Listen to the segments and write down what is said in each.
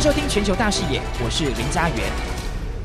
收听全球大视野，我是林家元。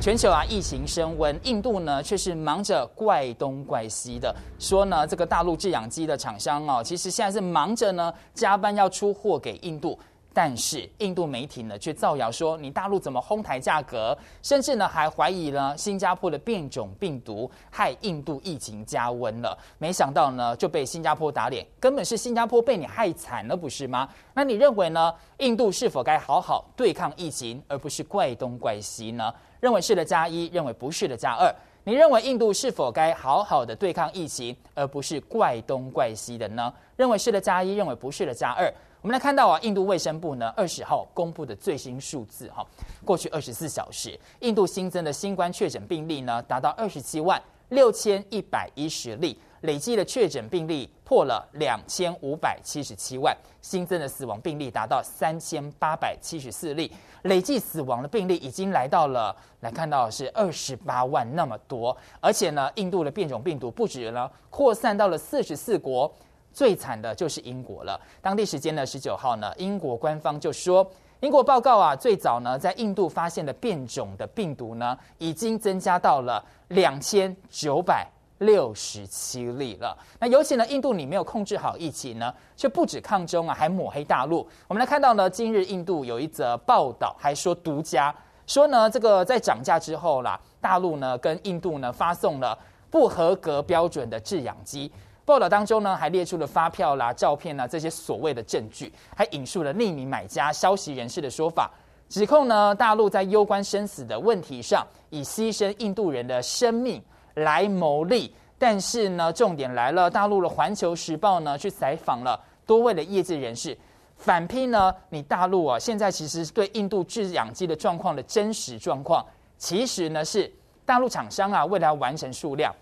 全球啊，疫情升温，印度呢却是忙着怪东怪西的，说呢这个大陆制氧机的厂商哦，其实现在是忙着呢加班要出货给印度。但是印度媒体呢，却造谣说你大陆怎么哄抬价格，甚至呢还怀疑呢新加坡的变种病毒害印度疫情加温了。没想到呢就被新加坡打脸，根本是新加坡被你害惨了，不是吗？那你认为呢？印度是否该好好对抗疫情，而不是怪东怪西呢？认为是的加一，认为不是的加二。你认为印度是否该好好的对抗疫情，而不是怪东怪西的呢？认为是的加一，认为不是的加二。我们来看到啊，印度卫生部呢二十号公布的最新数字哈，过去二十四小时，印度新增的新冠确诊病例呢达到二十七万六千一百一十例，累计的确诊病例破了两千五百七十七万，新增的死亡病例达到三千八百七十四例，累计死亡的病例已经来到了来看到是二十八万那么多，而且呢，印度的变种病毒不止呢扩散到了四十四国。最惨的就是英国了。当地时间呢，十九号呢，英国官方就说，英国报告啊，最早呢在印度发现的变种的病毒呢，已经增加到了两千九百六十七例了。那尤其呢，印度你没有控制好疫情呢，却不止抗中啊，还抹黑大陆。我们来看到呢，今日印度有一则报道，还说独家说呢，这个在涨价之后啦，大陆呢跟印度呢发送了不合格标准的制氧机。报道当中呢，还列出了发票啦、照片啦这些所谓的证据，还引述了匿名买家、消息人士的说法，指控呢大陆在攸关生死的问题上，以牺牲印度人的生命来牟利。但是呢，重点来了，大陆的《环球时报》呢去采访了多位的业界人士，反批呢，你大陆啊现在其实对印度制氧机的状况的真实状况，其实呢是大陆厂商啊为了完成数量，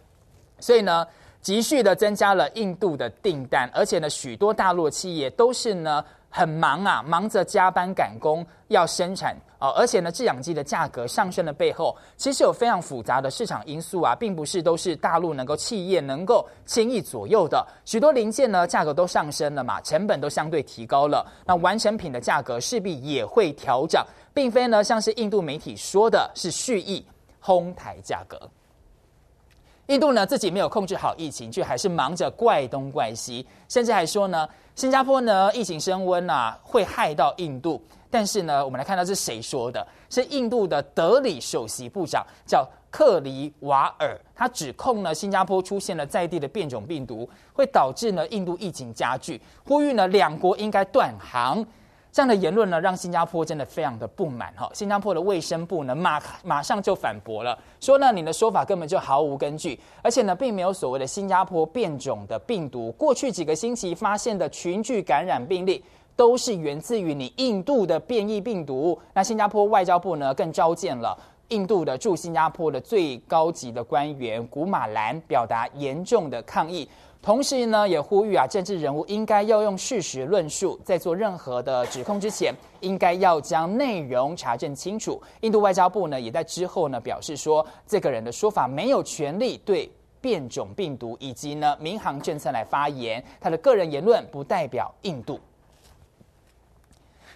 所以呢。急续的增加了印度的订单，而且呢，许多大陆企业都是呢很忙啊，忙着加班赶工要生产哦，而且呢，制氧机的价格上升的背后，其实有非常复杂的市场因素啊，并不是都是大陆能够企业能够轻易左右的。许多零件呢，价格都上升了嘛，成本都相对提高了，那完成品的价格势必也会调涨，并非呢像是印度媒体说的是蓄意哄抬价格。印度呢自己没有控制好疫情，却还是忙着怪东怪西，甚至还说呢，新加坡呢疫情升温啊会害到印度。但是呢，我们来看到是谁说的？是印度的德里首席部长叫克里瓦尔，他指控呢新加坡出现了在地的变种病毒，会导致呢印度疫情加剧，呼吁呢两国应该断航。这样的言论呢，让新加坡真的非常的不满哈。新加坡的卫生部呢，马马上就反驳了，说呢，你的说法根本就毫无根据，而且呢，并没有所谓的新加坡变种的病毒。过去几个星期发现的群聚感染病例，都是源自于你印度的变异病毒。那新加坡外交部呢，更召见了印度的驻新加坡的最高级的官员古马兰，表达严重的抗议。同时呢，也呼吁啊，政治人物应该要用事实论述，在做任何的指控之前，应该要将内容查证清楚。印度外交部呢，也在之后呢表示说，这个人的说法没有权利对变种病毒以及呢民航政策来发言，他的个人言论不代表印度。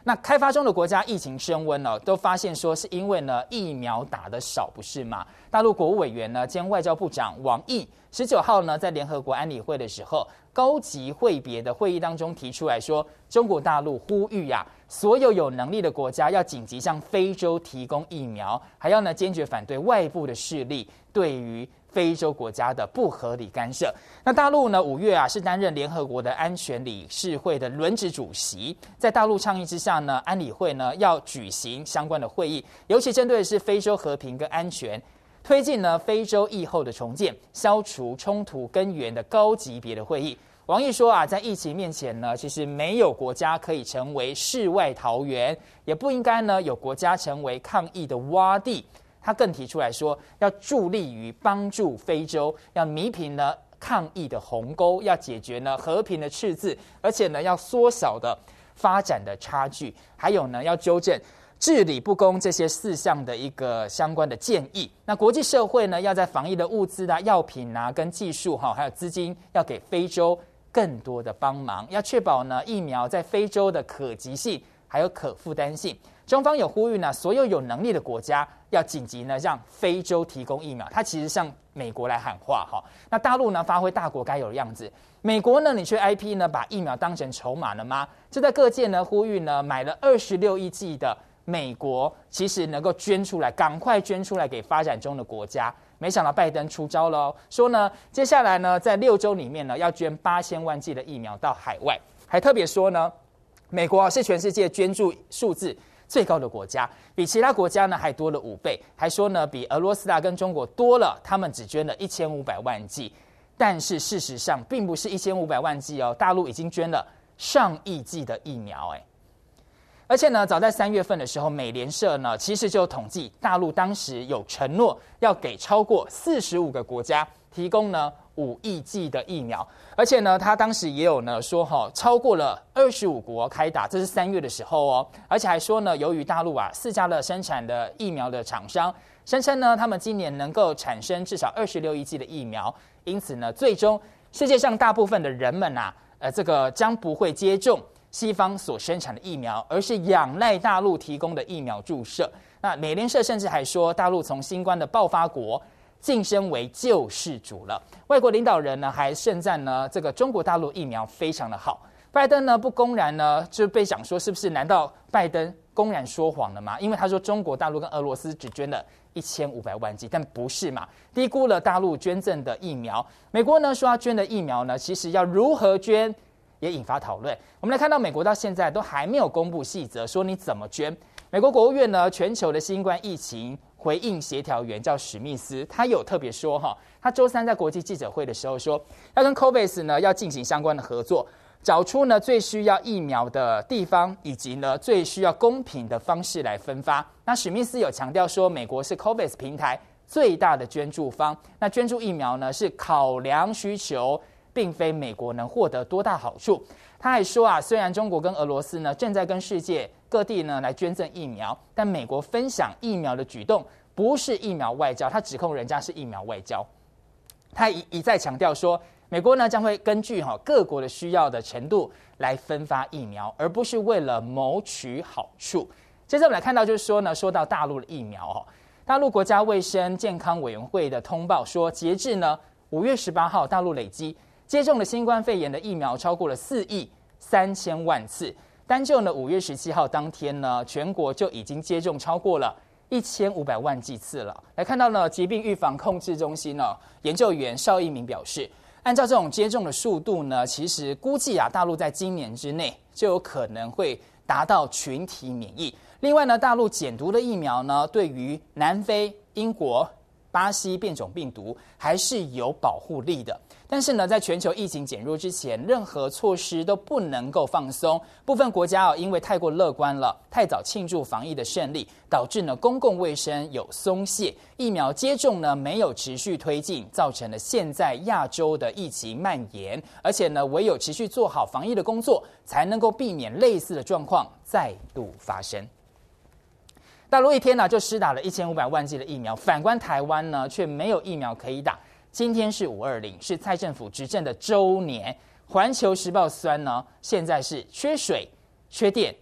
那开发中的国家疫情升温了，都发现说是因为呢疫苗打的少，不是吗？大陆国务委员呢兼外交部长王毅十九号呢在联合国安理会的时候，高级会别的会议当中提出来说，中国大陆呼吁呀，所有有能力的国家要紧急向非洲提供疫苗，还要呢坚决反对外部的势力对于。非洲国家的不合理干涉。那大陆呢？五月啊，是担任联合国的安全理事会的轮值主席。在大陆倡议之下呢，安理会呢要举行相关的会议，尤其针对的是非洲和平跟安全，推进呢非洲疫后的重建，消除冲突根源的高级别的会议。王毅说啊，在疫情面前呢，其实没有国家可以成为世外桃源，也不应该呢有国家成为抗疫的洼地。他更提出来说，要助力于帮助非洲，要弥平呢抗疫的鸿沟，要解决呢和平的赤字，而且呢要缩小的发展的差距，还有呢要纠正治理不公这些四项的一个相关的建议。那国际社会呢要在防疫的物资啊、药品啊、跟技术哈，还有资金，要给非洲更多的帮忙，要确保呢疫苗在非洲的可及性还有可负担性。中方有呼吁呢，所有有能力的国家要紧急呢向非洲提供疫苗。他其实向美国来喊话哈。那大陆呢发挥大国该有的样子，美国呢你却 IP 呢把疫苗当成筹码了吗？就在各界呢呼吁呢买了二十六亿剂的美国，其实能够捐出来，赶快捐出来给发展中的国家。没想到拜登出招了哦，说呢接下来呢在六周里面呢要捐八千万剂的疫苗到海外，还特别说呢。美国是全世界捐助数字最高的国家，比其他国家呢还多了五倍，还说呢比俄罗斯啊跟中国多了，他们只捐了一千五百万剂，但是事实上并不是一千五百万剂哦，大陆已经捐了上亿剂的疫苗哎，而且呢早在三月份的时候，美联社呢其实就统计，大陆当时有承诺要给超过四十五个国家提供呢。五亿剂的疫苗，而且呢，他当时也有呢说哈，超过了二十五国开打，这是三月的时候哦，而且还说呢，由于大陆啊四家的生产的疫苗的厂商声称呢，他们今年能够产生至少二十六亿剂的疫苗，因此呢，最终世界上大部分的人们啊，呃，这个将不会接种西方所生产的疫苗，而是仰赖大陆提供的疫苗注射。那美联社甚至还说，大陆从新冠的爆发国。晋升为救世主了。外国领导人呢还盛赞呢，这个中国大陆疫苗非常的好。拜登呢不公然呢就被讲说是不是？难道拜登公然说谎了吗？因为他说中国大陆跟俄罗斯只捐了一千五百万剂，但不是嘛？低估了大陆捐赠的疫苗。美国呢说要捐的疫苗呢，其实要如何捐也引发讨论。我们来看到美国到现在都还没有公布细则，说你怎么捐。美国国务院呢，全球的新冠疫情。回应协调员叫史密斯，他有特别说哈，他周三在国际记者会的时候说，要跟 COVAX 呢要进行相关的合作，找出呢最需要疫苗的地方，以及呢最需要公平的方式来分发。那史密斯有强调说，美国是 COVAX 平台最大的捐助方，那捐助疫苗呢是考量需求，并非美国能获得多大好处。他还说啊，虽然中国跟俄罗斯呢正在跟世界各地呢来捐赠疫苗，但美国分享疫苗的举动不是疫苗外交，他指控人家是疫苗外交。他一一再强调说，美国呢将会根据哈各国的需要的程度来分发疫苗，而不是为了谋取好处。接着我们来看到就是说呢，说到大陆的疫苗哈，大陆国家卫生健康委员会的通报说，截至呢五月十八号，大陆累积。接种了新冠肺炎的疫苗超过了四亿三千万次，单就呢五月十七号当天呢，全国就已经接种超过了一千五百万剂次了。来看到呢，疾病预防控制中心呢研究员邵一鸣表示，按照这种接种的速度呢，其实估计啊，大陆在今年之内就有可能会达到群体免疫。另外呢，大陆减毒的疫苗呢，对于南非、英国、巴西变种病毒还是有保护力的。但是呢，在全球疫情减弱之前，任何措施都不能够放松。部分国家啊，因为太过乐观了，太早庆祝防疫的胜利，导致呢公共卫生有松懈，疫苗接种呢没有持续推进，造成了现在亚洲的疫情蔓延。而且呢，唯有持续做好防疫的工作，才能够避免类似的状况再度发生。大陆一天呢就施打了一千五百万剂的疫苗，反观台湾呢却没有疫苗可以打。今天是五二零，是蔡政府执政的周年。环球时报酸呢，现在是缺水、缺电、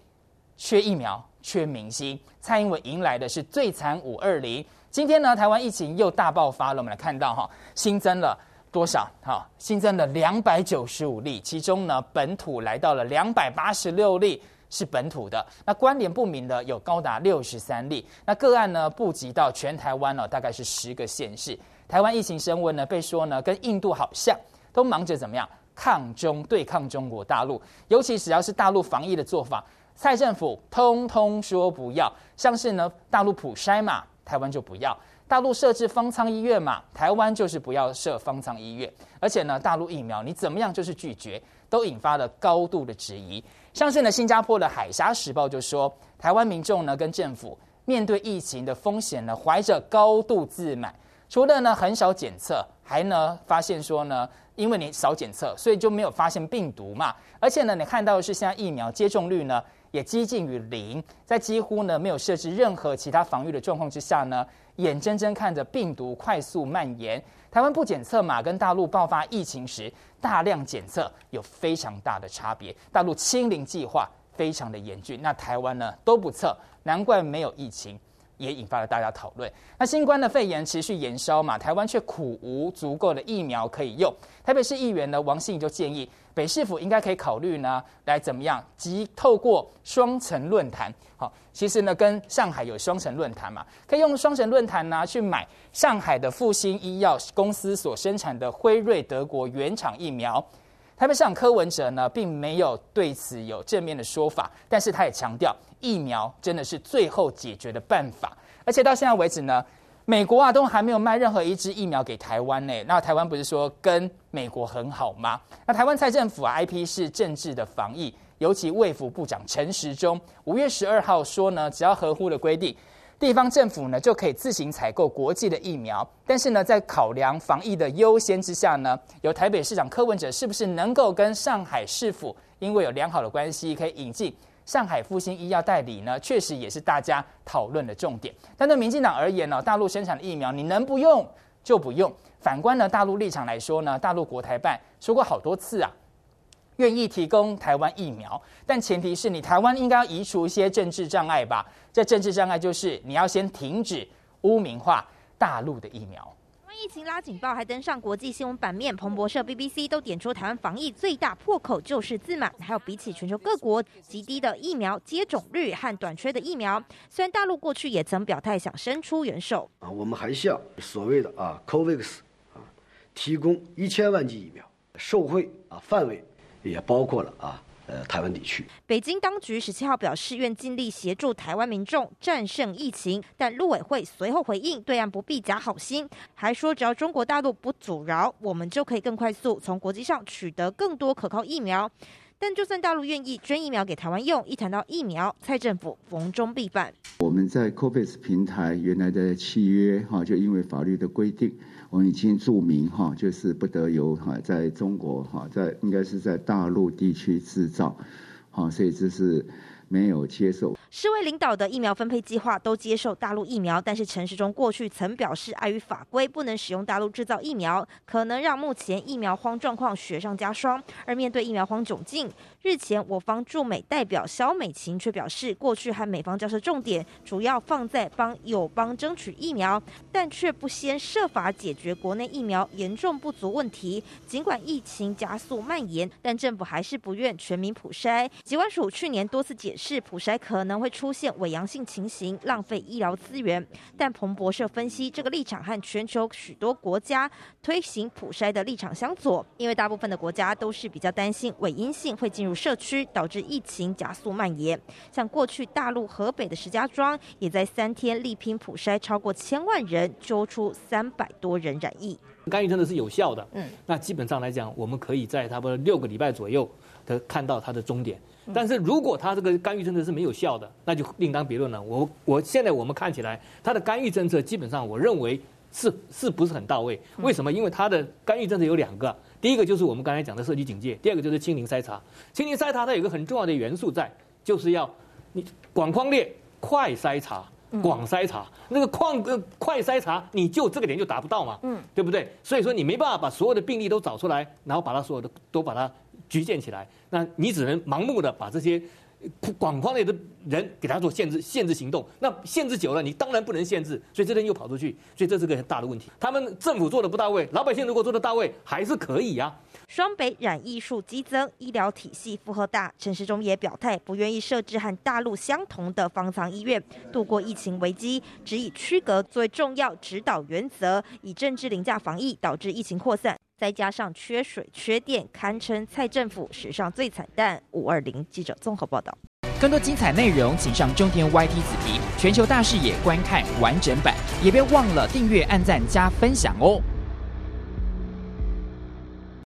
缺疫苗、缺明星。蔡英文迎来的是最惨五二零。今天呢，台湾疫情又大爆发了。我们来看到哈，新增了多少？哈，新增了两百九十五例，其中呢，本土来到了两百八十六例，是本土的。那关联不明的有高达六十三例。那个案呢，布及到全台湾呢，大概是十个县市。台湾疫情升温呢，被说呢跟印度好像，都忙着怎么样抗中对抗中国大陆，尤其只要是大陆防疫的做法，蔡政府通通说不要。像是呢大陆普筛嘛，台湾就不要；大陆设置方舱医院嘛，台湾就是不要设方舱医院。而且呢大陆疫苗你怎么样就是拒绝，都引发了高度的质疑。像是呢新加坡的海峡时报就说，台湾民众呢跟政府面对疫情的风险呢，怀着高度自满。除了呢很少检测，还呢发现说呢，因为你少检测，所以就没有发现病毒嘛。而且呢，你看到的是现在疫苗接种率呢也接近于零，在几乎呢没有设置任何其他防御的状况之下呢，眼睁睁看着病毒快速蔓延。台湾不检测嘛，跟大陆爆发疫情时大量检测有非常大的差别。大陆清零计划非常的严峻。那台湾呢都不测，难怪没有疫情。也引发了大家讨论。那新冠的肺炎持续延烧嘛，台湾却苦无足够的疫苗可以用。台北市议员呢王信就建议，北市府应该可以考虑呢，来怎么样，即透过双层论坛。好，其实呢跟上海有双城论坛嘛，可以用双城论坛呢去买上海的复兴医药公司所生产的辉瑞德国原厂疫苗。台北市长柯文哲呢并没有对此有正面的说法，但是他也强调。疫苗真的是最后解决的办法，而且到现在为止呢，美国啊都还没有卖任何一支疫苗给台湾呢。那台湾不是说跟美国很好吗？那台湾蔡政府啊，IP 是政治的防疫，尤其卫福部长陈时中五月十二号说呢，只要合乎的规定，地方政府呢就可以自行采购国际的疫苗。但是呢，在考量防疫的优先之下呢，由台北市长柯文哲是不是能够跟上海市府因为有良好的关系，可以引进？上海复兴医药代理呢，确实也是大家讨论的重点。但对民进党而言呢，大陆生产的疫苗你能不用就不用。反观呢，大陆立场来说呢，大陆国台办说过好多次啊，愿意提供台湾疫苗，但前提是你台湾应该要移除一些政治障碍吧。这政治障碍就是你要先停止污名化大陆的疫苗。疫情拉警报，还登上国际新闻版面。彭博社、BBC 都点出台湾防疫最大破口就是自满，还有比起全球各国极低的疫苗接种率和短缺的疫苗。虽然大陆过去也曾表态想伸出援手啊，我们还向所谓的啊 COVAX 啊提供一千万剂疫苗，受惠啊范围也包括了啊。呃，台湾地区，北京当局十七号表示愿尽力协助台湾民众战胜疫情，但陆委会随后回应，对岸不必假好心，还说只要中国大陆不阻挠，我们就可以更快速从国际上取得更多可靠疫苗。但就算大陆愿意捐疫苗给台湾用，一谈到疫苗，蔡政府逢中必反。我们在 COVAX 平台原来的契约哈，就因为法律的规定，我们已经注明哈，就是不得由哈在中国哈，在应该是在大陆地区制造，好，所以这是。没有接受世卫领导的疫苗分配计划都接受大陆疫苗，但是陈时中过去曾表示，碍于法规不能使用大陆制造疫苗，可能让目前疫苗荒状况雪上加霜。而面对疫苗荒窘境，日前我方驻美代表肖美琴却表示，过去和美方交涉重点主要放在帮友邦争取疫苗，但却不先设法解决国内疫苗严重不足问题。尽管疫情加速蔓延，但政府还是不愿全民普筛。疾管署去年多次解释。普筛可能会出现伪阳性情形，浪费医疗资源。但彭博社分析，这个立场和全球许多国家推行普筛的立场相左，因为大部分的国家都是比较担心伪阴性会进入社区，导致疫情加速蔓延。像过去大陆河北的石家庄，也在三天力拼普筛超过千万人，揪出三百多人染疫。干预真的是有效的，嗯，那基本上来讲，我们可以在差不多六个礼拜左右的看到它的终点。但是如果他这个干预政策是没有效的，那就另当别论了。我我现在我们看起来，他的干预政策基本上我认为是是不是很到位？为什么？因为他的干预政策有两个，第一个就是我们刚才讲的社区警戒，第二个就是清零筛查。清零筛查它有一个很重要的元素在，就是要你广框列快筛查、广筛查。那个矿呃快筛查，你就这个点就达不到嘛，嗯，对不对？所以说你没办法把所有的病例都找出来，然后把它所有的都把它。局限起来，那你只能盲目的把这些广泛类的人给他做限制，限制行动。那限制久了，你当然不能限制，所以这人又跑出去，所以这是个很大的问题。他们政府做的不到位，老百姓如果做的到位，还是可以、啊。双北染疫数激增，医疗体系负荷大，陈时中也表态不愿意设置和大陆相同的方舱医院度过疫情危机，只以区隔作为重要指导原则，以政治凌驾防疫，导致疫情扩散。再加上缺水缺电，堪称蔡政府史上最惨淡。五二零记者综合报道。更多精彩内容，请上中天 YT 子皮全球大视野观看完整版，也别忘了订阅、按赞、加分享哦。